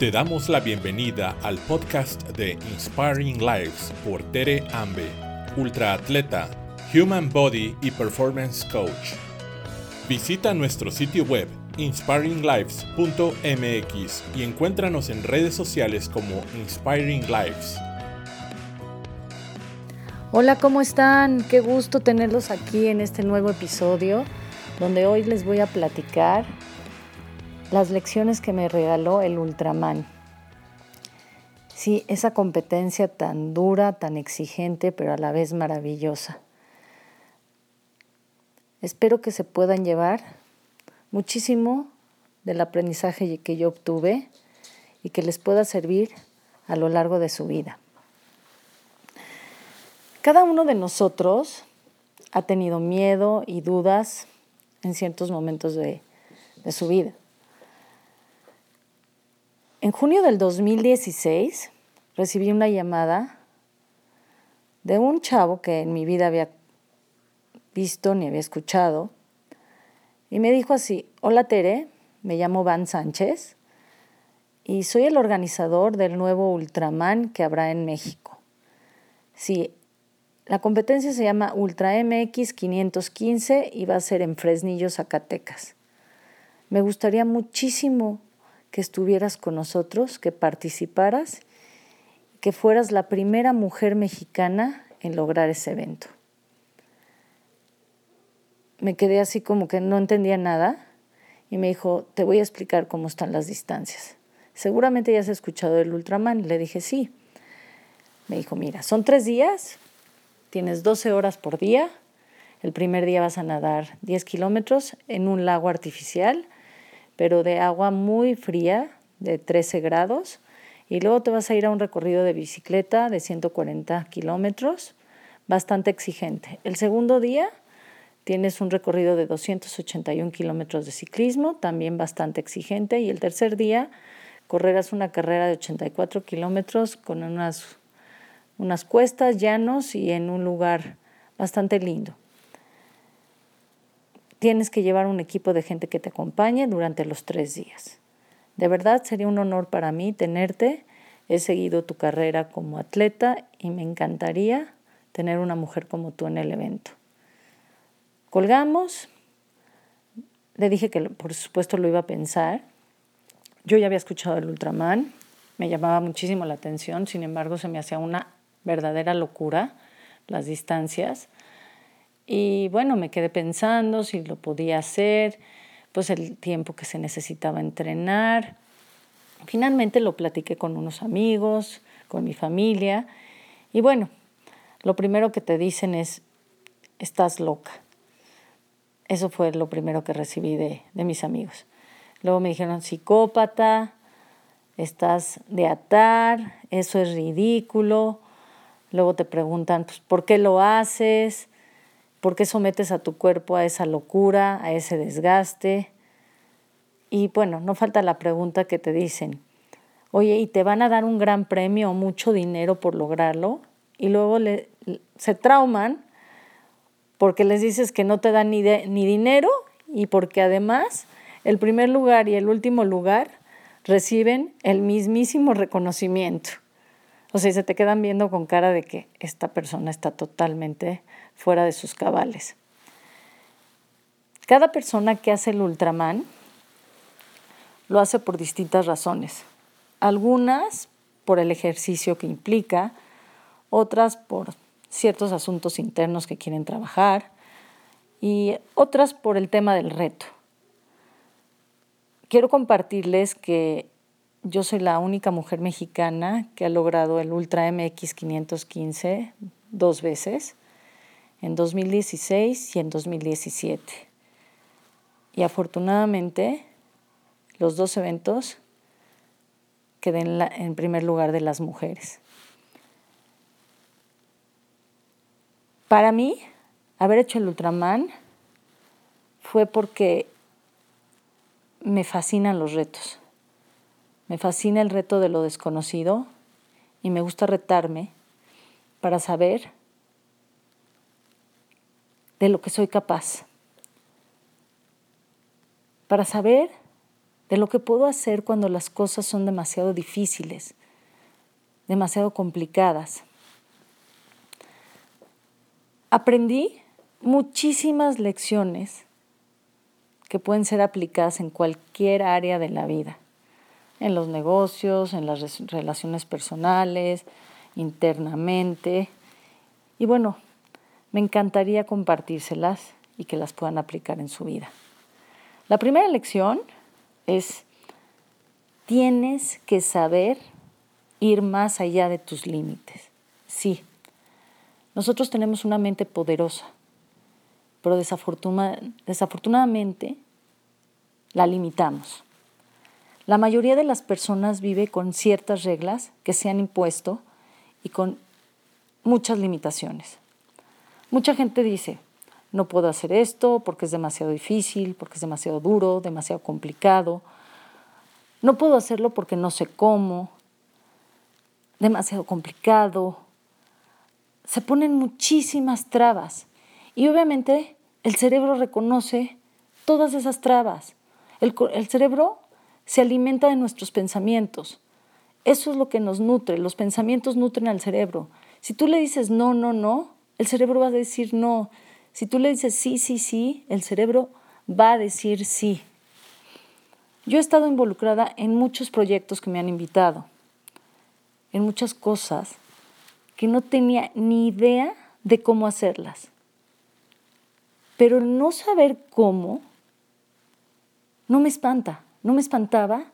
Te damos la bienvenida al podcast de Inspiring Lives por Tere Ambe, ultraatleta, Human Body y Performance Coach. Visita nuestro sitio web inspiringlives.mx y encuéntranos en redes sociales como Inspiring Lives. Hola, ¿cómo están? Qué gusto tenerlos aquí en este nuevo episodio donde hoy les voy a platicar las lecciones que me regaló el Ultraman. Sí, esa competencia tan dura, tan exigente, pero a la vez maravillosa. Espero que se puedan llevar muchísimo del aprendizaje que yo obtuve y que les pueda servir a lo largo de su vida. Cada uno de nosotros ha tenido miedo y dudas en ciertos momentos de, de su vida. En junio del 2016 recibí una llamada de un chavo que en mi vida había visto ni había escuchado y me dijo así, hola Tere, me llamo Van Sánchez y soy el organizador del nuevo Ultraman que habrá en México. Sí, la competencia se llama Ultra MX 515 y va a ser en Fresnillo, Zacatecas. Me gustaría muchísimo que estuvieras con nosotros, que participaras, que fueras la primera mujer mexicana en lograr ese evento. Me quedé así como que no entendía nada y me dijo, te voy a explicar cómo están las distancias. Seguramente ya has escuchado el Ultraman. Le dije, sí. Me dijo, mira, son tres días, tienes 12 horas por día. El primer día vas a nadar 10 kilómetros en un lago artificial pero de agua muy fría, de 13 grados. Y luego te vas a ir a un recorrido de bicicleta de 140 kilómetros, bastante exigente. El segundo día tienes un recorrido de 281 kilómetros de ciclismo, también bastante exigente. Y el tercer día correrás una carrera de 84 kilómetros con unas, unas cuestas, llanos y en un lugar bastante lindo tienes que llevar un equipo de gente que te acompañe durante los tres días. De verdad sería un honor para mí tenerte. He seguido tu carrera como atleta y me encantaría tener una mujer como tú en el evento. Colgamos. Le dije que por supuesto lo iba a pensar. Yo ya había escuchado el Ultraman, me llamaba muchísimo la atención, sin embargo se me hacía una verdadera locura las distancias. Y bueno, me quedé pensando si lo podía hacer, pues el tiempo que se necesitaba entrenar. Finalmente lo platiqué con unos amigos, con mi familia. Y bueno, lo primero que te dicen es, estás loca. Eso fue lo primero que recibí de, de mis amigos. Luego me dijeron, psicópata, estás de atar, eso es ridículo. Luego te preguntan, pues, ¿por qué lo haces? ¿Por qué sometes a tu cuerpo a esa locura, a ese desgaste? Y bueno, no falta la pregunta que te dicen, oye, ¿y te van a dar un gran premio o mucho dinero por lograrlo? Y luego le, se trauman porque les dices que no te dan ni, ni dinero y porque además el primer lugar y el último lugar reciben el mismísimo reconocimiento. O sea, se te quedan viendo con cara de que esta persona está totalmente fuera de sus cabales. Cada persona que hace el Ultraman lo hace por distintas razones. Algunas por el ejercicio que implica, otras por ciertos asuntos internos que quieren trabajar y otras por el tema del reto. Quiero compartirles que yo soy la única mujer mexicana que ha logrado el Ultra MX 515 dos veces en 2016 y en 2017. Y afortunadamente los dos eventos quedé en, primer lugar de las mujeres. Para mí, haber hecho el Ultraman fue porque me fascinan los retos. Me fascina el reto de lo desconocido y me gusta retarme para saber de lo que soy capaz, para saber de lo que puedo hacer cuando las cosas son demasiado difíciles, demasiado complicadas. Aprendí muchísimas lecciones que pueden ser aplicadas en cualquier área de la vida, en los negocios, en las relaciones personales, internamente. Y bueno, me encantaría compartírselas y que las puedan aplicar en su vida. La primera lección es, tienes que saber ir más allá de tus límites. Sí, nosotros tenemos una mente poderosa, pero desafortunadamente la limitamos. La mayoría de las personas vive con ciertas reglas que se han impuesto y con muchas limitaciones. Mucha gente dice, no puedo hacer esto porque es demasiado difícil, porque es demasiado duro, demasiado complicado. No puedo hacerlo porque no sé cómo, demasiado complicado. Se ponen muchísimas trabas y obviamente el cerebro reconoce todas esas trabas. El, cerebro se alimenta de nuestros pensamientos. Eso es lo que nos nutre. Los pensamientos nutren al cerebro. Si tú le dices no, no, no, el cerebro va a decir no. Si tú le dices sí, sí, sí, el cerebro va a decir sí. Yo he estado involucrada en muchos proyectos que me han invitado, en muchas cosas que no tenía ni idea de cómo hacerlas. Pero el no saber cómo no me espanta, no me espantaba.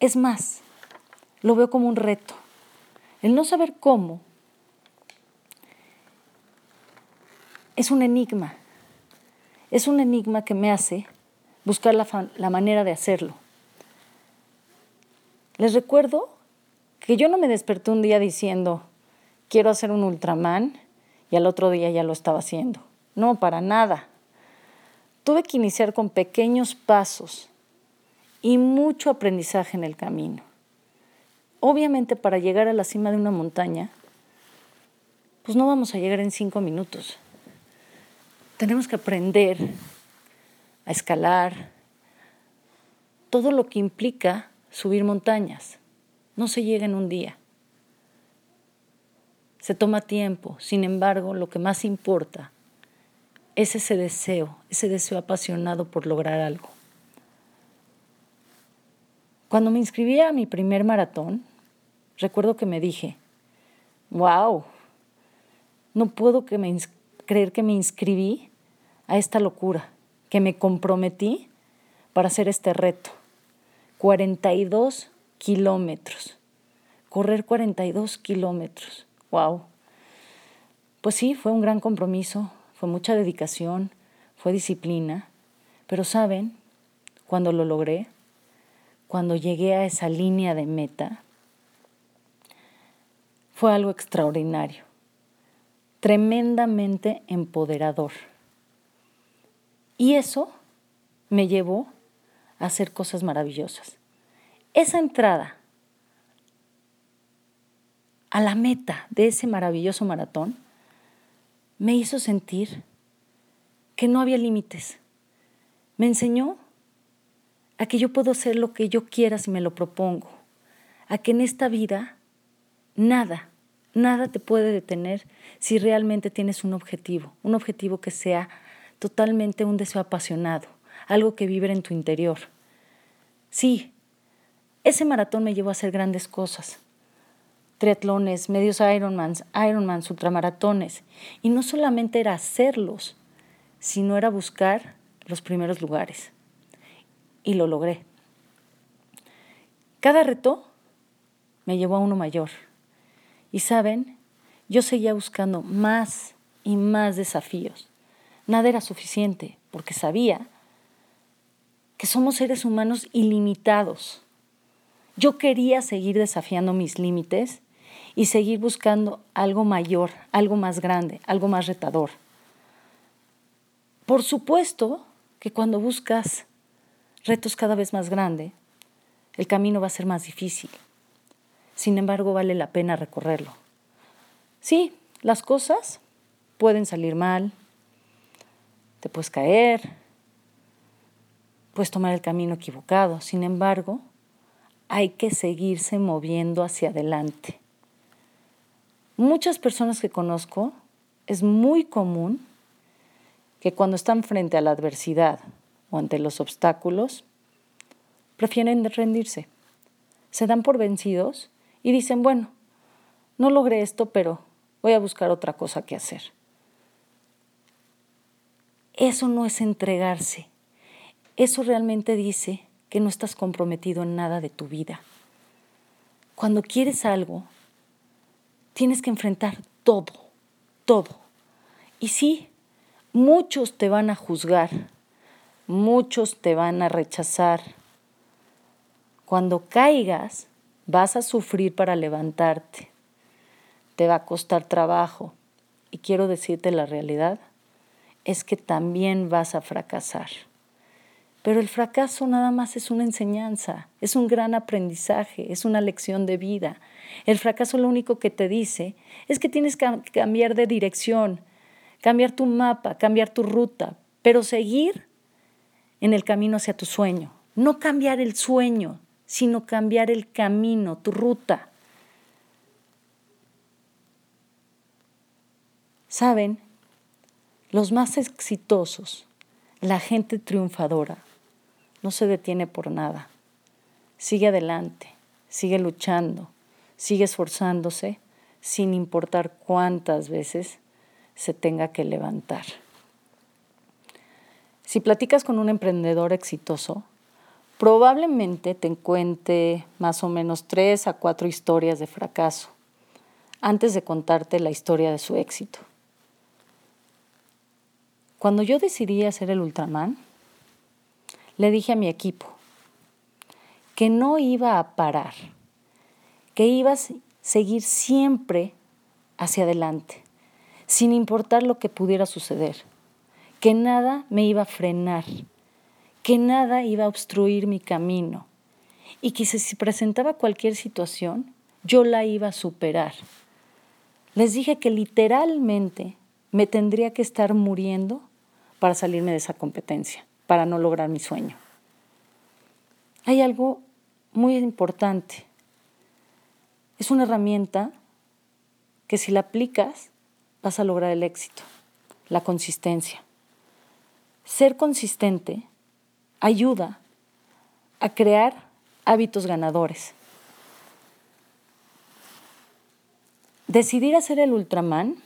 Es más, lo veo como un reto. El no saber cómo es un enigma. Es un enigma que me hace buscar la, manera de hacerlo. Les recuerdo que yo no me desperté un día diciendo, quiero hacer un Ultraman, y al otro día ya lo estaba haciendo. No, para nada. Tuve que iniciar con pequeños pasos y mucho aprendizaje en el camino. Obviamente para llegar a la cima de una montaña, pues no vamos a llegar en cinco minutos tenemos que aprender a escalar todo lo que implica subir montañas. No se llega en un día. Se toma tiempo. Sin embargo, lo que más importa es ese deseo, ese deseo apasionado por lograr algo. Cuando me inscribí a mi primer maratón, recuerdo que me dije, wow, no puedo creer que me inscribí a esta locura, que me comprometí para hacer este reto. 42 kilómetros. Correr 42 kilómetros. ¡Wow! Pues sí, fue un gran compromiso, fue mucha dedicación, fue disciplina, pero saben, cuando lo logré, cuando llegué a esa línea de meta, fue algo extraordinario tremendamente empoderador. Y eso me llevó a hacer cosas maravillosas. Esa entrada a la meta de ese maravilloso maratón me hizo sentir que no había límites. Me enseñó a que yo puedo hacer lo que yo quiera si me lo propongo, a que en esta vida nada, Nada te puede detener si realmente tienes un objetivo, un objetivo que sea totalmente un deseo apasionado, algo que vibre en tu interior. Sí, ese maratón me llevó a hacer grandes cosas. Triatlones, medios Ironmans, Ironmans, ultramaratones. Y no solamente era hacerlos, sino era buscar los primeros lugares. Y lo logré. Cada reto me llevó a uno mayor. Y saben, yo seguía buscando más y más desafíos. Nada era suficiente porque sabía que somos seres humanos ilimitados. Yo quería seguir desafiando mis límites y seguir buscando algo mayor, algo más grande, algo más retador. Por supuesto que cuando buscas retos cada vez más grandes, el camino va a ser más difícil. Sin embargo, vale la pena recorrerlo. Sí, las cosas pueden salir mal, te puedes caer, puedes tomar el camino equivocado. Sin embargo, hay que seguirse moviendo hacia adelante. Muchas personas que conozco, es muy común que cuando están frente a la adversidad o ante los obstáculos, prefieren rendirse. Se dan por vencidos y dicen, bueno, no logré esto, pero voy a buscar otra cosa que hacer. Eso no es entregarse. Eso realmente dice que no estás comprometido en nada de tu vida. Cuando quieres algo, tienes que enfrentar todo, todo. Y sí, muchos te van a juzgar, muchos te van a rechazar. Cuando caigas, vas a sufrir para levantarte. Te va a costar trabajo. Y quiero decirte la realidad, es que también vas a fracasar. Pero el fracaso nada más es una enseñanza, es un gran aprendizaje, es una lección de vida. El fracaso lo único que te dice es que tienes que cambiar de dirección, cambiar tu mapa, cambiar tu ruta, pero seguir en el camino hacia tu sueño. No cambiar el sueño, sino cambiar el camino, tu ruta. Saben, los más exitosos, la gente triunfadora, no se detiene por nada. Sigue adelante, sigue luchando, sigue esforzándose sin importar cuántas veces se tenga que levantar. Si platicas con un emprendedor exitoso, probablemente te encuentre más o menos tres a cuatro historias de fracaso antes de contarte la historia de su éxito. Cuando yo decidí hacer el Ultraman, le dije a mi equipo que no iba a parar, que iba a seguir siempre hacia adelante, sin importar lo que pudiera suceder, que nada me iba a frenar, que nada iba a obstruir mi camino y que si se presentaba cualquier situación, yo la iba a superar. Les dije que literalmente me tendría que estar muriendo para salirme de esa competencia para no lograr mi sueño. Hay algo muy importante. Es una herramienta que si la aplicas vas a lograr el éxito, la consistencia. Ser consistente ayuda a crear hábitos ganadores. Decidir hacer el Ultraman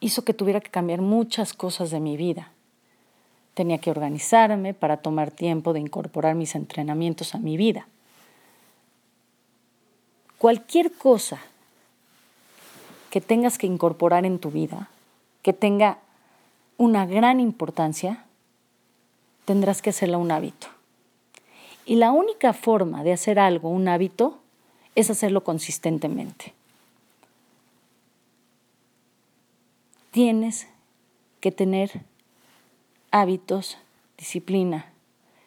hizo que tuviera que cambiar muchas cosas de mi vida. Tenía que organizarme para tomar tiempo de incorporar mis entrenamientos a mi vida. Cualquier cosa que tengas que incorporar en tu vida, que tenga una gran importancia, tendrás que hacerla un hábito. Y la única forma de hacer algo un hábito es hacerlo consistentemente. Tienes que tener hábitos, disciplina,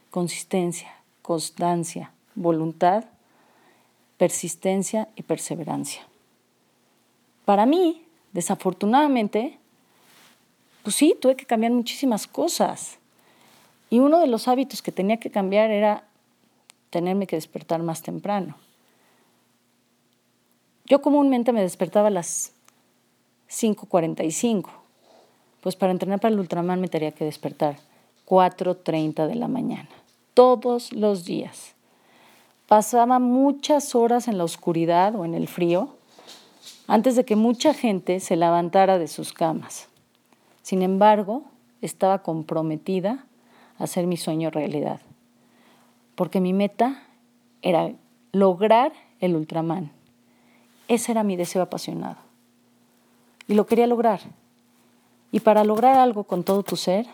consistencia, constancia, voluntad, persistencia y perseverancia. Para mí, desafortunadamente, pues sí, tuve que cambiar muchísimas cosas. Y uno de los hábitos que tenía que cambiar era tenerme que despertar más temprano. Yo comúnmente me despertaba a las 5.45 pues para entrenar para el Ultraman me tendría que despertar 4.30 de la mañana, todos los días. Pasaba muchas horas en la oscuridad o en el frío antes de que mucha gente se levantara de sus camas. Sin embargo, estaba comprometida a hacer mi sueño realidad, porque mi meta era lograr el Ultraman. Ese era mi deseo apasionado. Y lo quería lograr. Y para lograr algo con todo tu ser,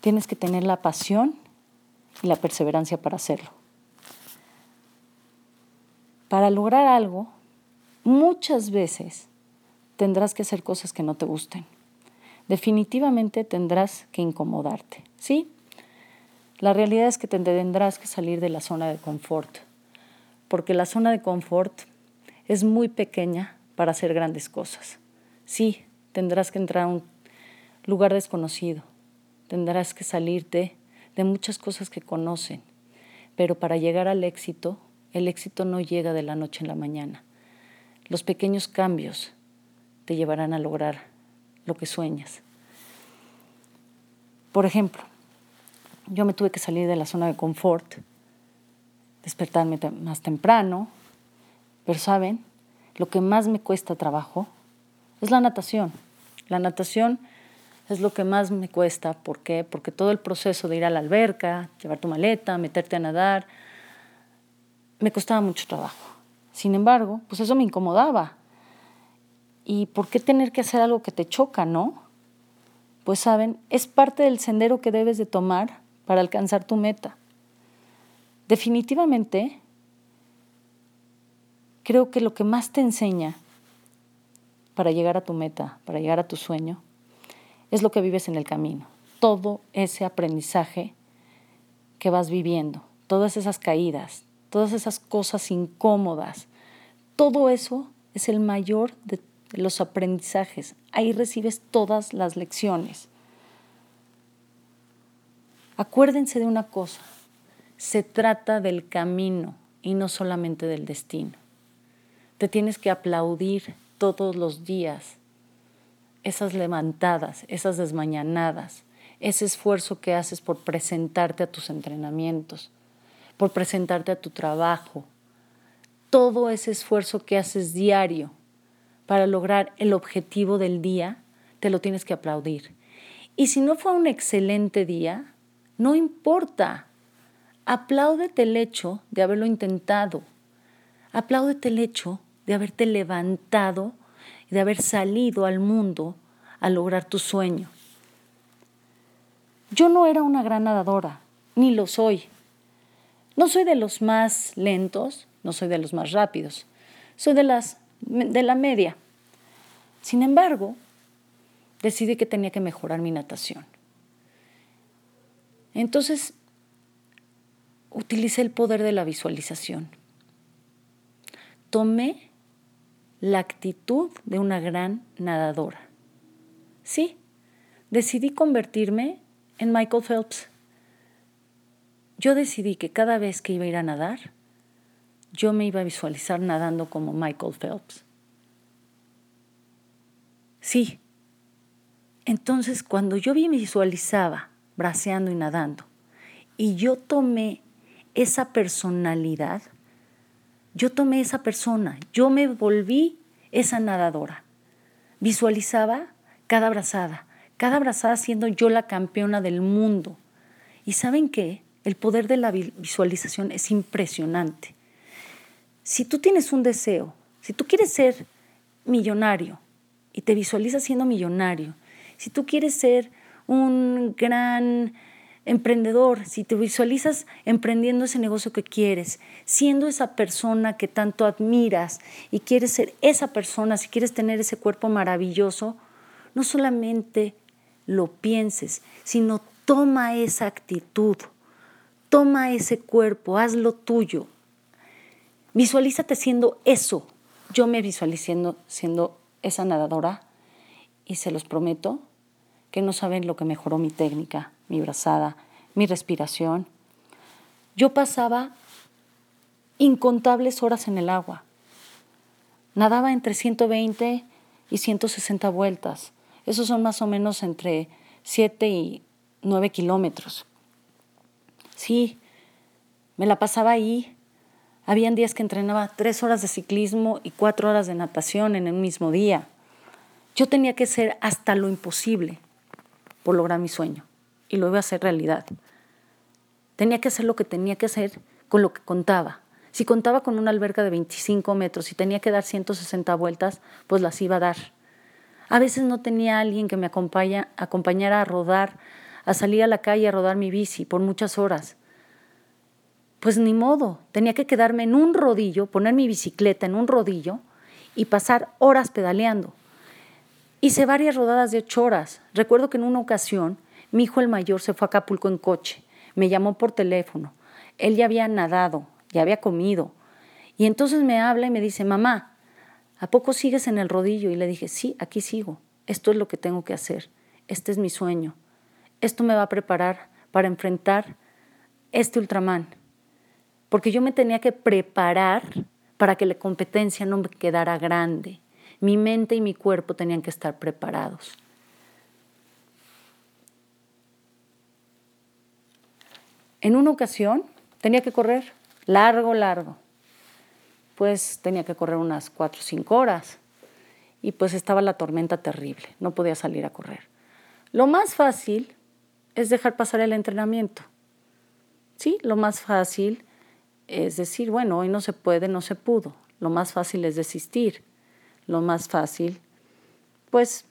tienes que tener la pasión y la perseverancia para hacerlo. Para lograr algo, muchas veces tendrás que hacer cosas que no te gusten. Definitivamente tendrás que incomodarte, ¿sí? La realidad es que tendrás que salir de la zona de confort, porque la zona de confort es muy pequeña para hacer grandes cosas. Sí, tendrás que entrar a un lugar desconocido. Tendrás que salirte de muchas cosas que conocen, pero para llegar al éxito, el éxito no llega de la noche en la mañana. Los pequeños cambios te llevarán a lograr lo que sueñas. Por ejemplo, yo me tuve que salir de la zona de confort, despertarme más temprano, pero saben, lo que más me cuesta trabajo es la natación. La natación es lo que más me cuesta. ¿Por qué? Porque todo el proceso de ir a la alberca, llevar tu maleta, meterte a nadar, me costaba mucho trabajo. Sin embargo, pues eso me incomodaba. ¿Y por qué tener que hacer algo que te choca, no? Pues saben, es parte del sendero que debes de tomar para alcanzar tu meta. Definitivamente, creo que lo que más te enseña para llegar a tu meta, para llegar a tu sueño, es lo que vives en el camino. Todo ese aprendizaje que vas viviendo, todas esas caídas, todas esas cosas incómodas, todo eso es el mayor de los aprendizajes. Ahí recibes todas las lecciones. Acuérdense de una cosa, se trata del camino y no solamente del destino. Te tienes que aplaudir todos los días esas levantadas, esas desmañanadas, ese esfuerzo que haces por presentarte a tus entrenamientos, por presentarte a tu trabajo, todo ese esfuerzo que haces diario para lograr el objetivo del día, te lo tienes que aplaudir. Y si no fue un excelente día, no importa. Apláudete el hecho de haberlo intentado. Apláudete el hecho de haberte levantado de haber salido al mundo a lograr tu sueño. Yo no era una gran nadadora, ni lo soy. No soy de los más lentos, no soy de los más rápidos, soy de, las, de la media. Sin embargo, decidí que tenía que mejorar mi natación. Entonces, utilicé el poder de la visualización. Tomé la actitud de una gran nadadora. Sí, decidí convertirme en Michael Phelps. Yo decidí que cada vez que iba a ir a nadar, yo me iba a visualizar nadando como Michael Phelps. Sí. Entonces, cuando yo me visualizaba braceando y nadando, y yo tomé esa personalidad, yo tomé esa persona, yo me volví esa nadadora. Visualizaba cada brazada, cada brazada siendo yo la campeona del mundo. Y saben qué? El poder de la visualización es impresionante. Si tú tienes un deseo, si tú quieres ser millonario y te visualizas siendo millonario, si tú quieres ser un gran emprendedor, si te visualizas emprendiendo ese negocio que quieres, siendo esa persona que tanto admiras y quieres ser esa persona, si quieres tener ese cuerpo maravilloso, no solamente lo pienses, sino toma esa actitud, toma ese cuerpo, hazlo tuyo, Visualízate siendo eso. Yo me visualicé siendo esa nadadora y se los prometo que no saben lo que mejoró mi técnica, mi brazada, mi respiración. Yo pasaba incontables horas en el agua. Nadaba entre 120 y 160 vueltas. Esos son más o menos entre 7 y 9 kilómetros. Sí, me la pasaba ahí habían días que entrenaba tres horas de ciclismo y cuatro horas de natación en el mismo día. Yo tenía que hacer hasta lo imposible por lograr mi sueño y lo iba a hacer realidad. Tenía que hacer lo que tenía que hacer con lo que contaba. Si contaba con una alberca de 25 metros y tenía que dar 160 vueltas, pues las iba a dar. A veces no tenía alguien que me acompañara a rodar, a salir a la calle a rodar mi bici por muchas horas pues ni modo, tenía que quedarme en un rodillo, poner mi bicicleta en un rodillo y pasar horas pedaleando. Hice varias rodadas de ocho horas. Recuerdo que en una ocasión mi hijo el mayor se fue a Acapulco en coche, me llamó por teléfono. Él ya había nadado, ya había comido. Y entonces me habla y me dice, mamá, ¿a poco sigues en el rodillo? Y le dije, sí, aquí sigo. Esto es lo que tengo que hacer. Este es mi sueño. Esto me va a preparar para enfrentar este Ultraman, porque yo me tenía que preparar para que la competencia no me quedara grande. Mi mente y mi cuerpo tenían que estar preparados. En una ocasión tenía que correr largo, largo. Pues tenía que correr unas cuatro o cinco horas y pues estaba la tormenta terrible, no podía salir a correr. Lo más fácil es dejar pasar el entrenamiento. Sí, lo más fácil es decir, bueno, hoy no se puede, no se pudo. Lo más fácil es desistir. Lo más fácil, pues,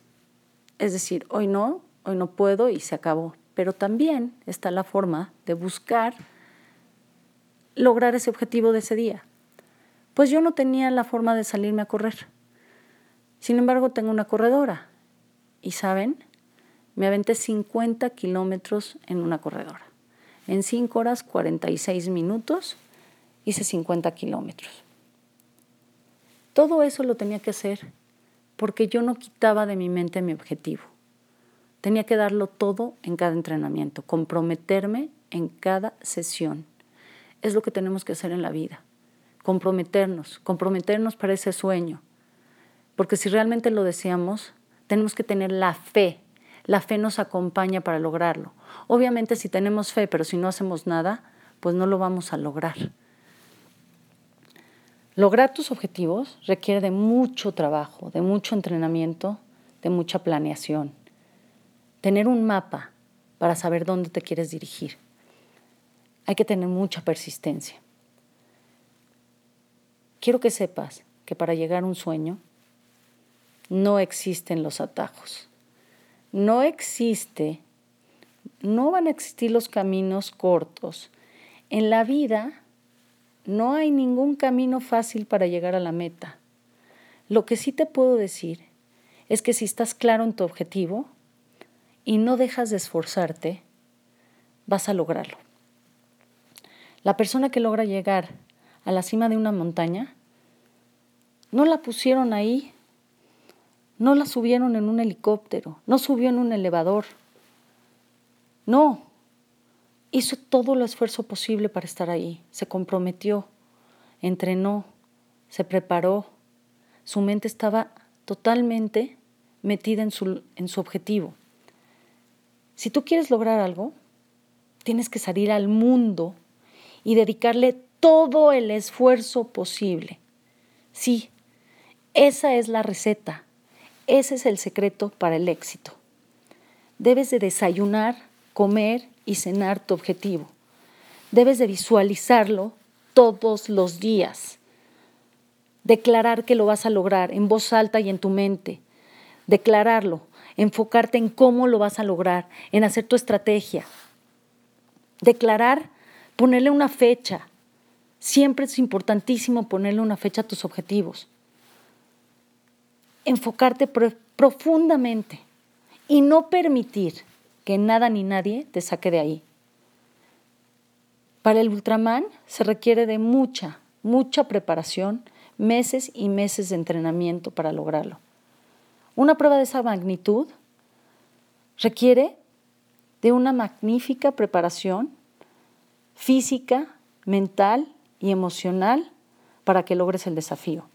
es decir, hoy no, hoy no puedo y se acabó. Pero también está la forma de buscar lograr ese objetivo de ese día. Pues yo no tenía la forma de salirme a correr. Sin embargo, tengo una corredora. Y saben, me aventé 50 kilómetros en una corredora. En 5 horas 46 minutos hice 50 kilómetros. Todo eso lo tenía que hacer porque yo no quitaba de mi mente mi objetivo. Tenía que darlo todo en cada entrenamiento, comprometerme en cada sesión. Es lo que tenemos que hacer en la vida, comprometernos, comprometernos para ese sueño. Porque si realmente lo deseamos, tenemos que tener la fe. La fe nos acompaña para lograrlo. Obviamente si tenemos fe, pero si no hacemos nada, pues no lo vamos a lograr. Lograr tus objetivos requiere de mucho trabajo, de mucho entrenamiento, de mucha planeación. Tener un mapa para saber dónde te quieres dirigir. Hay que tener mucha persistencia. Quiero que sepas que para llegar a un sueño no existen los atajos. No existe, no van a existir los caminos cortos. En la vida no hay ningún camino fácil para llegar a la meta. Lo que sí te puedo decir es que si estás claro en tu objetivo y no dejas de esforzarte, vas a lograrlo. La persona que logra llegar a la cima de una montaña, no la pusieron ahí, no la subieron en un helicóptero, no subió en un elevador. No, hizo todo el esfuerzo posible para estar ahí, se comprometió, entrenó, se preparó, su mente estaba totalmente metida en su, en su objetivo. Si tú quieres lograr algo, tienes que salir al mundo y dedicarle todo el esfuerzo posible. Sí, esa es la receta, ese es el secreto para el éxito. Debes de desayunar, comer y cenar tu objetivo. Debes de visualizarlo todos los días. Declarar que lo vas a lograr en voz alta y en tu mente. Declararlo, enfocarte en cómo lo vas a lograr, en hacer tu estrategia. Declarar, ponerle una fecha. Siempre es importantísimo ponerle una fecha a tus objetivos. Enfocarte profundamente y no permitir que nada ni nadie te saque de ahí. Para el Ultraman se requiere de mucha, mucha preparación, meses y meses de entrenamiento para lograrlo. Una prueba de esa magnitud requiere de una magnífica preparación física, mental y emocional para que logres el desafío.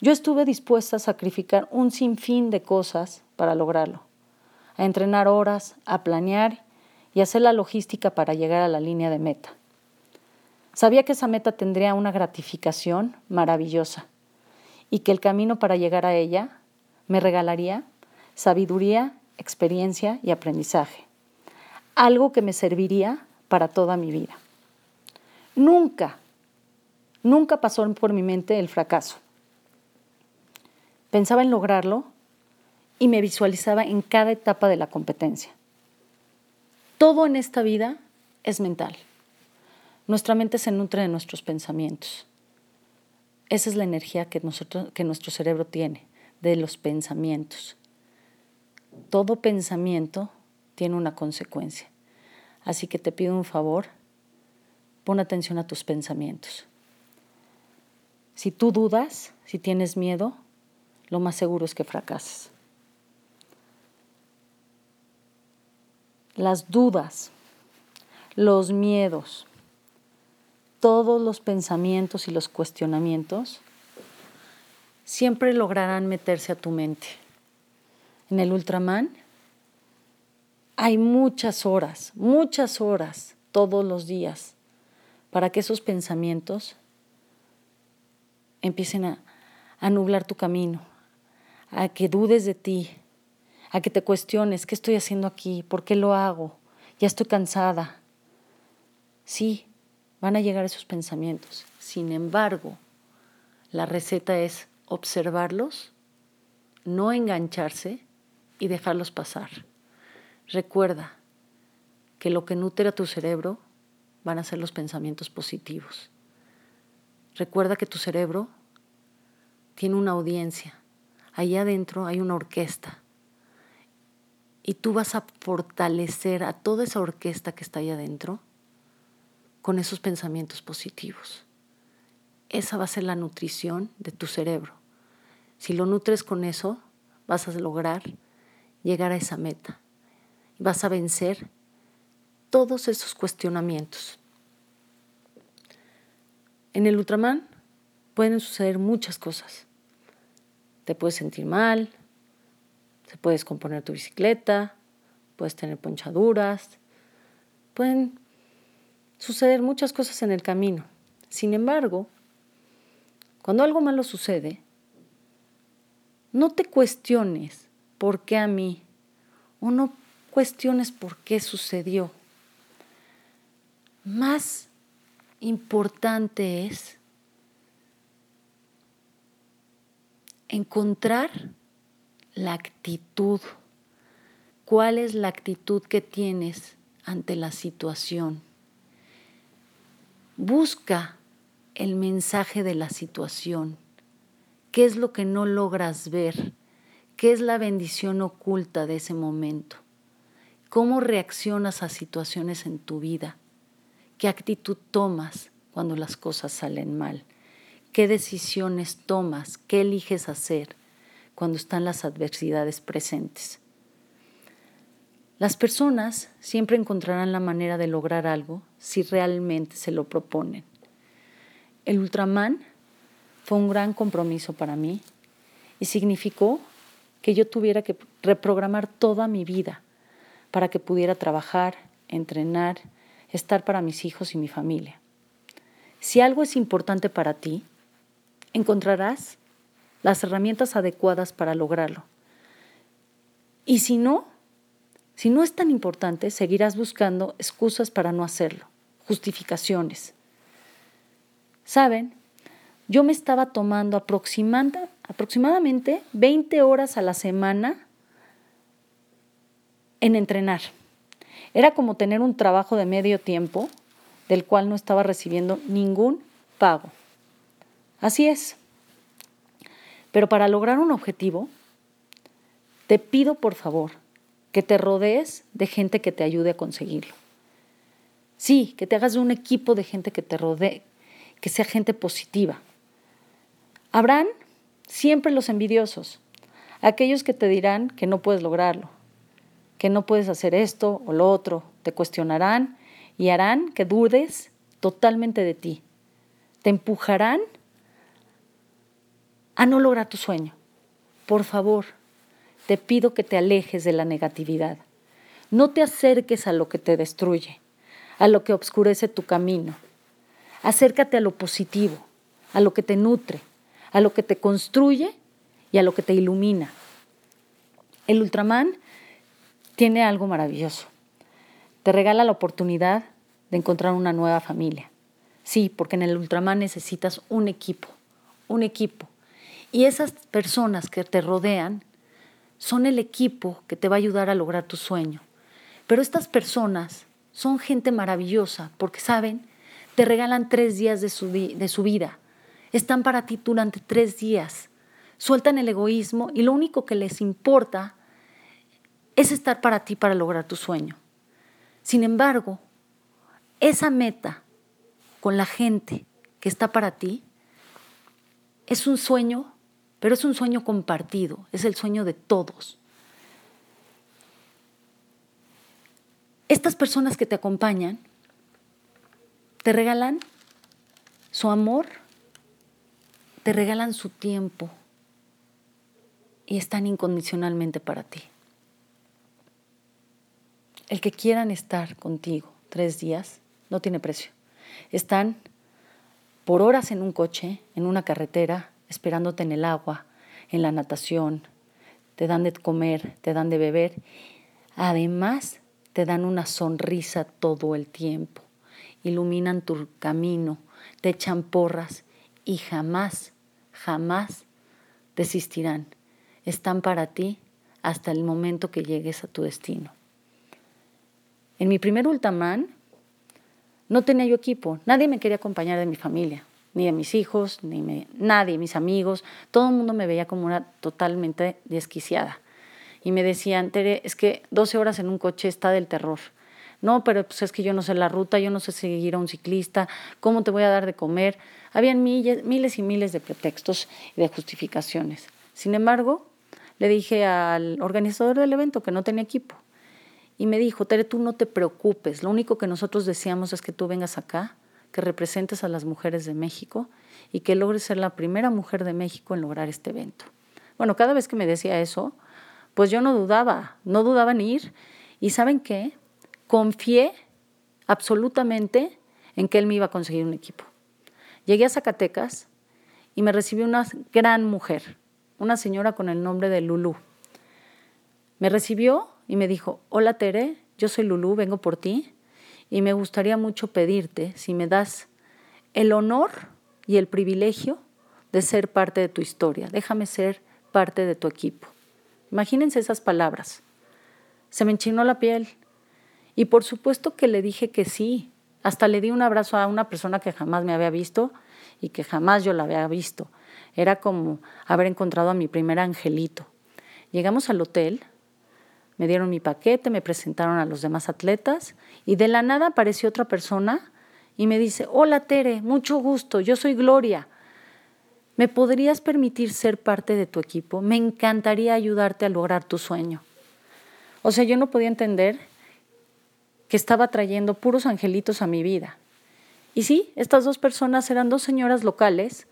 Yo estuve dispuesta a sacrificar un sinfín de cosas para lograrlo a entrenar horas, a planear y hacer la logística para llegar a la línea de meta. Sabía que esa meta tendría una gratificación maravillosa y que el camino para llegar a ella me regalaría sabiduría, experiencia y aprendizaje, algo que me serviría para toda mi vida. Nunca, nunca pasó por mi mente el fracaso. Pensaba en lograrlo y me visualizaba en cada etapa de la competencia. Todo en esta vida es mental. Nuestra mente se nutre de nuestros pensamientos. Esa es la energía que, que nuestro cerebro tiene, de los pensamientos. Todo pensamiento tiene una consecuencia. Así que te pido un favor, pon atención a tus pensamientos. Si tú dudas, si tienes miedo, lo más seguro es que fracases. las dudas, los miedos, todos los pensamientos y los cuestionamientos siempre lograrán meterse a tu mente. En el Ultraman hay muchas horas, muchas horas todos los días para que esos pensamientos empiecen a, a nublar tu camino, a que dudes de ti, a que te cuestiones, ¿qué estoy haciendo aquí? ¿Por qué lo hago? Ya estoy cansada. Sí, van a llegar esos pensamientos. Sin embargo, la receta es observarlos, no engancharse y dejarlos pasar. Recuerda que lo que nutre a tu cerebro van a ser los pensamientos positivos. Recuerda que tu cerebro tiene una audiencia. Allá adentro hay una orquesta. Y tú vas a fortalecer a toda esa orquesta que está allá adentro con esos pensamientos positivos. Esa va a ser la nutrición de tu cerebro. Si lo nutres con eso, vas a lograr llegar a esa meta. Vas a vencer todos esos cuestionamientos. En el Ultraman pueden suceder muchas cosas. Te puedes sentir mal, se puede descomponer tu bicicleta, puedes tener ponchaduras, pueden suceder muchas cosas en el camino. Sin embargo, cuando algo malo sucede, no te cuestiones por qué a mí o no cuestiones por qué sucedió. Más importante es encontrar la actitud. ¿Cuál es la actitud que tienes ante la situación? Busca el mensaje de la situación. ¿Qué es lo que no logras ver? ¿Qué es la bendición oculta de ese momento? ¿Cómo reaccionas a situaciones en tu vida? ¿Qué actitud tomas cuando las cosas salen mal? ¿Qué decisiones tomas? ¿Qué eliges hacer cuando están las adversidades presentes? Las personas siempre encontrarán la manera de lograr algo si realmente se lo proponen. El Ultraman fue un gran compromiso para mí y significó que yo tuviera que reprogramar toda mi vida para que pudiera trabajar, entrenar, estar para mis hijos y mi familia. Si algo es importante para ti, encontrarás las herramientas adecuadas para lograrlo. Y si no, si no es tan importante, seguirás buscando excusas para no hacerlo, justificaciones. Saben, yo me estaba tomando aproximadamente 20 horas a la semana en entrenar. Era como tener un trabajo de medio tiempo del cual no estaba recibiendo ningún pago. Así es. Pero para lograr un objetivo, te pido por favor que te rodees de gente que te ayude a conseguirlo. Sí, que te hagas de un equipo de gente que te rodee, que sea gente positiva. Habrán siempre los envidiosos, aquellos que te dirán que no puedes lograrlo, que no puedes hacer esto o lo otro, te cuestionarán y harán que dudes totalmente de ti. Te empujarán a no lograr tu sueño. Por favor, te pido que te alejes de la negatividad. No te acerques a lo que te destruye, a lo que obscurece tu camino. Acércate a lo positivo, a lo que te nutre, a lo que te construye y a lo que te ilumina. El Ultraman tiene algo maravilloso. Te regala la oportunidad de encontrar una nueva familia. Sí, porque en el Ultraman necesitas un equipo, un equipo y esas personas que te rodean son el equipo que te va a ayudar a lograr tu sueño. Pero estas personas son gente maravillosa porque saben, te regalan tres días de su, de su vida. Están para ti durante tres días. Sueltan el egoísmo y lo único que les importa es estar para ti para lograr tu sueño. Sin embargo, esa meta con la gente que está para ti es un sueño pero es un sueño compartido, es el sueño de todos. estas personas que te acompañan te regalan su amor, te regalan su tiempo y están incondicionalmente para ti. El que quieran estar contigo tres días no tiene precio. Están por horas en un coche, en una carretera, esperándote en el agua, en la natación, te dan de comer, te dan de beber. Además, te dan una sonrisa todo el tiempo, iluminan tu camino, te echan porras y jamás, jamás desistirán. Están para ti hasta el momento que llegues a tu destino. En mi primer ultraman no tenía yo equipo, nadie me quería acompañar de mi familia, ni de mis hijos, ni me, nadie, mis amigos, todo el mundo me veía como una totalmente desquiciada. Y me decían, Tere, es que 12 horas en un coche está del terror. No, pero pues es que yo no sé la ruta, yo no sé seguir a un ciclista, ¿cómo te voy a dar de comer? Habían miles, miles y miles de pretextos y de justificaciones. Sin embargo, le dije al organizador del evento que no tenía equipo. Y me dijo, Tere, tú no te preocupes, lo único que nosotros deseamos es que tú vengas acá, que representes a las mujeres de México y que logres ser la primera mujer de México en lograr este evento. Bueno, cada vez que me decía eso, pues yo no dudaba, no dudaba en ir. ¿Y saben qué? Confié absolutamente en que él me iba a conseguir un equipo. Llegué a Zacatecas y me recibió una gran mujer, una señora con el nombre de Lulú. Me recibió y me dijo, hola Tere, yo soy Lulú, vengo por ti y me gustaría mucho pedirte si me das el honor y el privilegio de ser parte de tu historia. Déjame ser parte de tu equipo. Imagínense esas palabras. Se me enchinó la piel. Y por supuesto que le dije que sí. Hasta le di un abrazo a una persona que jamás me había visto y que jamás yo la había visto. Era como haber encontrado a mi primer angelito. Llegamos al hotel, me dieron mi paquete, me presentaron a los demás atletas y de la nada apareció otra persona y me dice, hola Tere, mucho gusto, yo soy Gloria. ¿Me podrías permitir ser parte de tu equipo? Me encantaría ayudarte a lograr tu sueño. O sea, yo no podía entender que estaba trayendo puros angelitos a mi vida. Y sí, estas dos personas eran dos señoras locales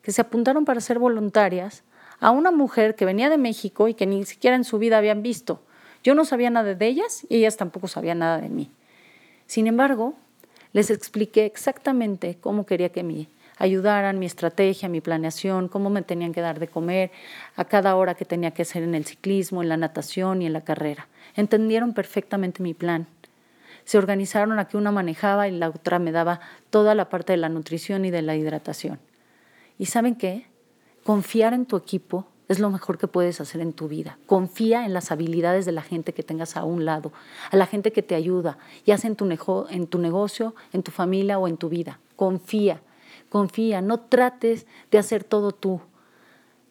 que se apuntaron para ser voluntarias a una mujer que venía de México y que ni siquiera en su vida habían visto. Yo no sabía nada de ellas y ellas tampoco sabían nada de mí. Sin embargo, les expliqué exactamente cómo quería que me ayudaran, mi estrategia, mi planeación, cómo me tenían que dar de comer, a cada hora que tenía que hacer en el ciclismo, en la natación y en la carrera. Entendieron perfectamente mi plan. Se organizaron a que una manejaba y la otra me daba toda la parte de la nutrición y de la hidratación. ¿Y saben qué? Confiar en tu equipo es lo mejor que puedes hacer en tu vida. Confía en las habilidades de la gente que tengas a un lado, a la gente que te ayuda, ya sea en tu, en tu negocio, en tu familia o en tu vida. Confía, confía, no trates de hacer todo tú.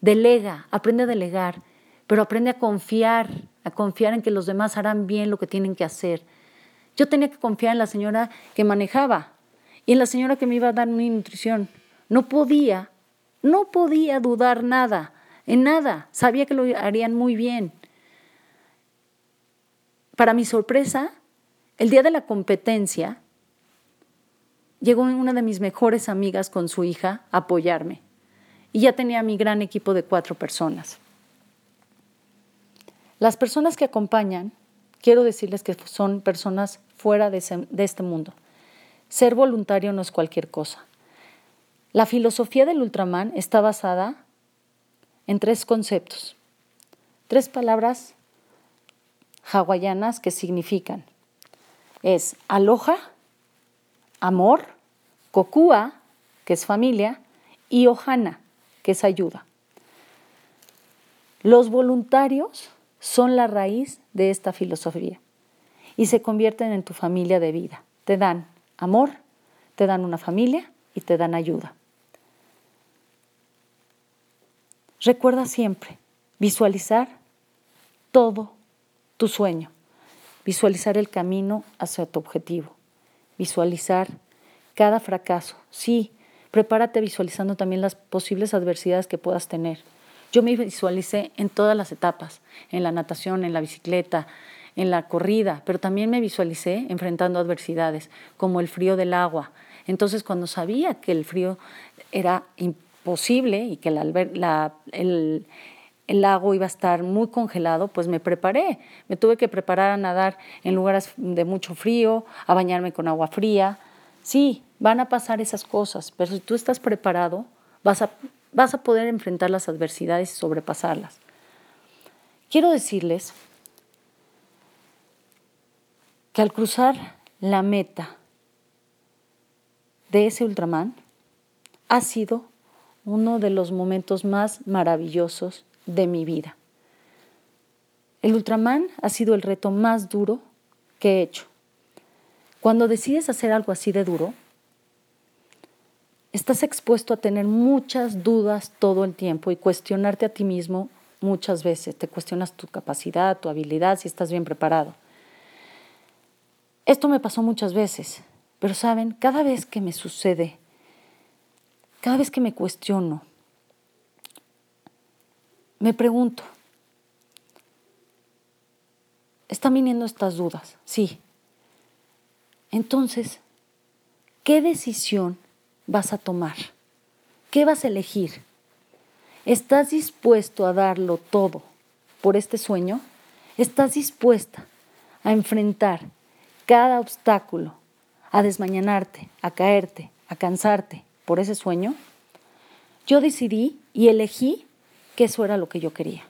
Delega, aprende a delegar, pero aprende a confiar, a confiar en que los demás harán bien lo que tienen que hacer. Yo tenía que confiar en la señora que manejaba y en la señora que me iba a dar mi nutrición. No podía, no podía dudar nada en nada. Sabía que lo harían muy bien. Para mi sorpresa, el día de la competencia, llegó una de mis mejores amigas con su hija a apoyarme. Y ya tenía mi gran equipo de cuatro personas. Las personas que acompañan, quiero decirles que son personas fuera de, de este mundo. Ser voluntario no es cualquier cosa. La filosofía del Ultraman está basada en tres conceptos, tres palabras hawaianas que significan es aloha, amor, kokua, que es familia, y ohana, que es ayuda. Los voluntarios son la raíz de esta filosofía y se convierten en tu familia de vida. Te dan amor, te dan una familia y te dan ayuda. Recuerda siempre visualizar todo tu sueño, visualizar el camino hacia tu objetivo, visualizar cada fracaso. Sí, prepárate visualizando también las posibles adversidades que puedas tener. Yo me visualicé en todas las etapas, en la natación, en la bicicleta, en la corrida, pero también me visualicé enfrentando adversidades, como el frío del agua. Entonces, cuando sabía que el frío era imposible y que el, el lago iba a estar muy congelado, pues me preparé. Me tuve que preparar a nadar en lugares de mucho frío, a bañarme con agua fría. Sí, van a pasar esas cosas, pero si tú estás preparado, vas a, vas a poder enfrentar las adversidades y sobrepasarlas. Quiero decirles que al cruzar la meta de ese Ultraman ha sido uno de los momentos más maravillosos de mi vida. El Ultraman ha sido el reto más duro que he hecho. Cuando decides hacer algo así de duro, estás expuesto a tener muchas dudas todo el tiempo y cuestionarte a ti mismo muchas veces. Te cuestionas tu capacidad, tu habilidad, si estás bien preparado. Esto me pasó muchas veces, pero saben, cada vez que me sucede, cada vez que me cuestiono, me pregunto, están viniendo estas dudas, sí. Entonces, ¿qué decisión vas a tomar? ¿Qué vas a elegir? ¿Estás dispuesto a darlo todo por este sueño? ¿Estás dispuesta a enfrentar cada obstáculo, a desmañanarte, a caerte, a cansarte por ese sueño? Yo decidí y elegí que eso era lo que yo quería,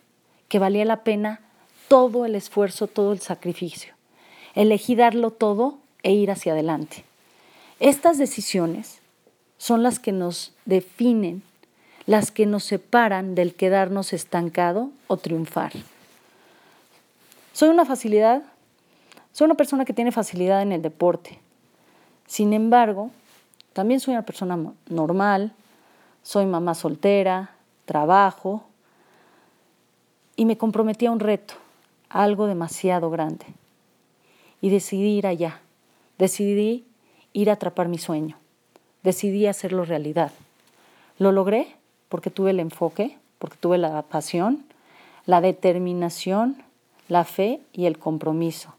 que valía la pena todo el esfuerzo, todo el sacrificio. Elegí darlo todo e ir hacia adelante. Estas decisiones son las que nos definen, las que nos separan del quedarnos estancado o triunfar. Soy una facilidad, soy una persona que tiene facilidad en el deporte. Sin embargo, también soy una persona normal, soy mamá soltera, trabajo, y me comprometí a un reto, algo demasiado grande. Y decidí ir allá, decidí ir a atrapar mi sueño, decidí hacerlo realidad. Lo logré porque tuve el enfoque, porque tuve la pasión, la determinación, la fe y el compromiso.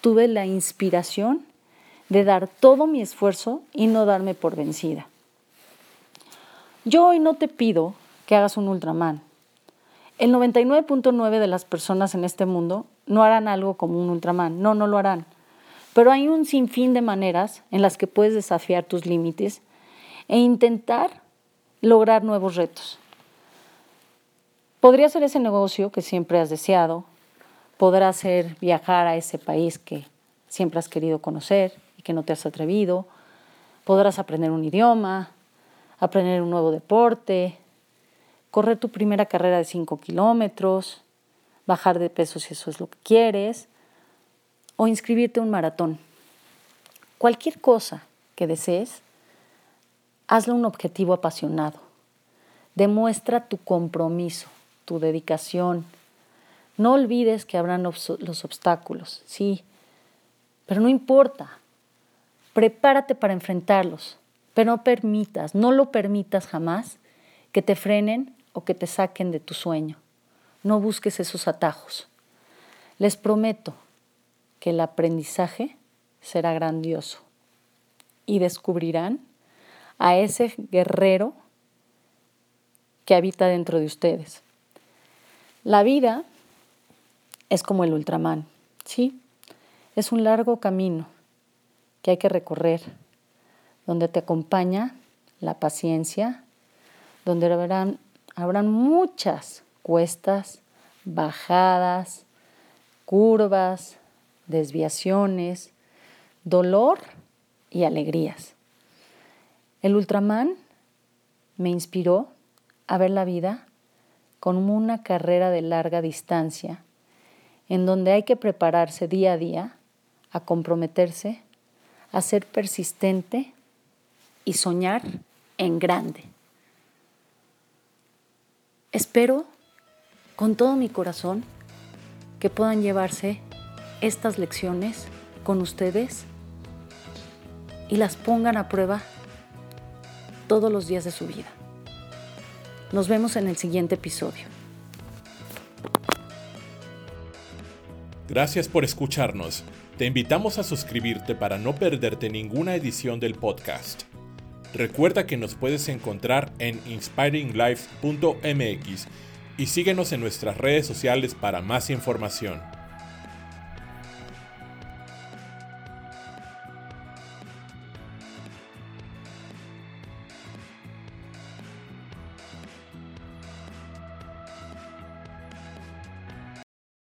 Tuve la inspiración de dar todo mi esfuerzo y no darme por vencida. Yo hoy no te pido que hagas un Ultraman, el 99.9 de las personas en este mundo no harán algo como un Ultraman, no, no lo harán. Pero hay un sinfín de maneras en las que puedes desafiar tus límites e intentar lograr nuevos retos. Podría ser ese negocio que siempre has deseado, podrá ser viajar a ese país que siempre has querido conocer que no te has atrevido, podrás aprender un idioma, aprender un nuevo deporte, correr tu primera carrera de 5 kilómetros, bajar de peso si eso es lo que quieres, o inscribirte a un maratón. Cualquier cosa que desees, hazle un objetivo apasionado. Demuestra tu compromiso, tu dedicación. No olvides que habrán los obstáculos, sí, pero no importa. Prepárate para enfrentarlos, pero no permitas, no lo permitas jamás que te frenen o que te saquen de tu sueño. No busques esos atajos. Les prometo que el aprendizaje será grandioso y descubrirán a ese guerrero que habita dentro de ustedes. La vida es como el Ultraman, ¿sí? Es un largo camino que hay que recorrer, donde te acompaña la paciencia, donde verán habrán muchas cuestas, bajadas, curvas, desviaciones, dolor y alegrías. El Ultraman me inspiró a ver la vida como una carrera de larga distancia, en donde hay que prepararse día a día, a comprometerse, a ser persistente y soñar en grande. Espero con todo mi corazón que puedan llevarse estas lecciones con ustedes y las pongan a prueba todos los días de su vida. Nos vemos en el siguiente episodio. Gracias por escucharnos. Te invitamos a suscribirte para no perderte ninguna edición del podcast. Recuerda que nos puedes encontrar en inspiringlife.mx y síguenos en nuestras redes sociales para más información.